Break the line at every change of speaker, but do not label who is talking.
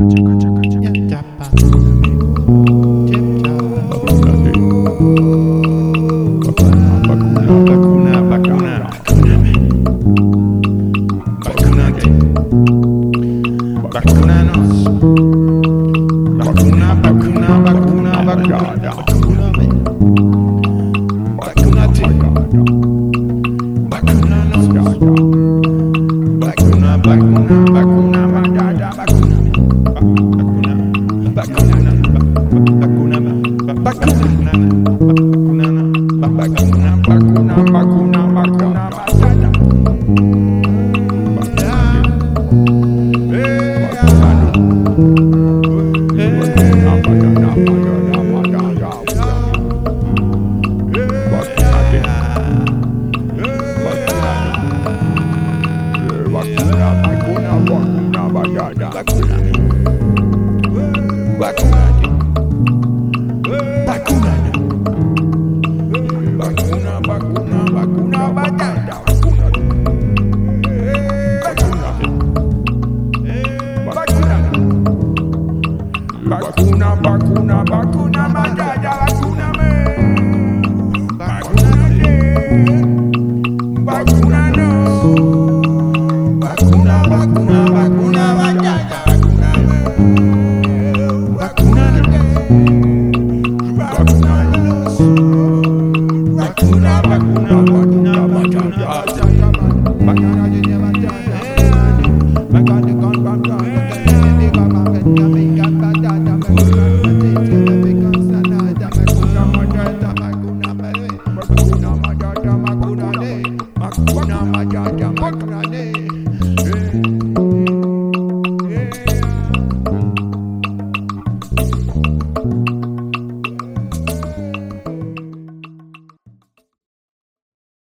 Vacuna, vacuna. Vacunate. Lacuna. Bakuna, bakuna, bakuna, madada, bakuna me. Bakuna de. Bakuna no. Bakuna, bakuna, bakuna, madada, bakuna me. Bakuna de. Bakuna no. Bakuna, bakuna, bakuna, madada, bakuna me. Bakuna de, me. Makuna majaja makunane, makuna majaja.